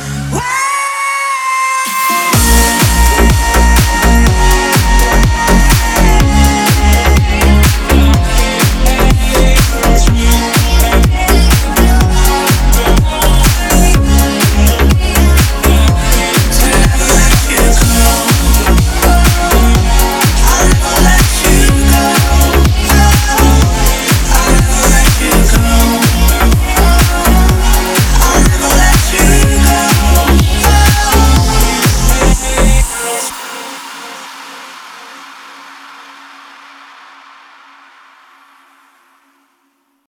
Ooh.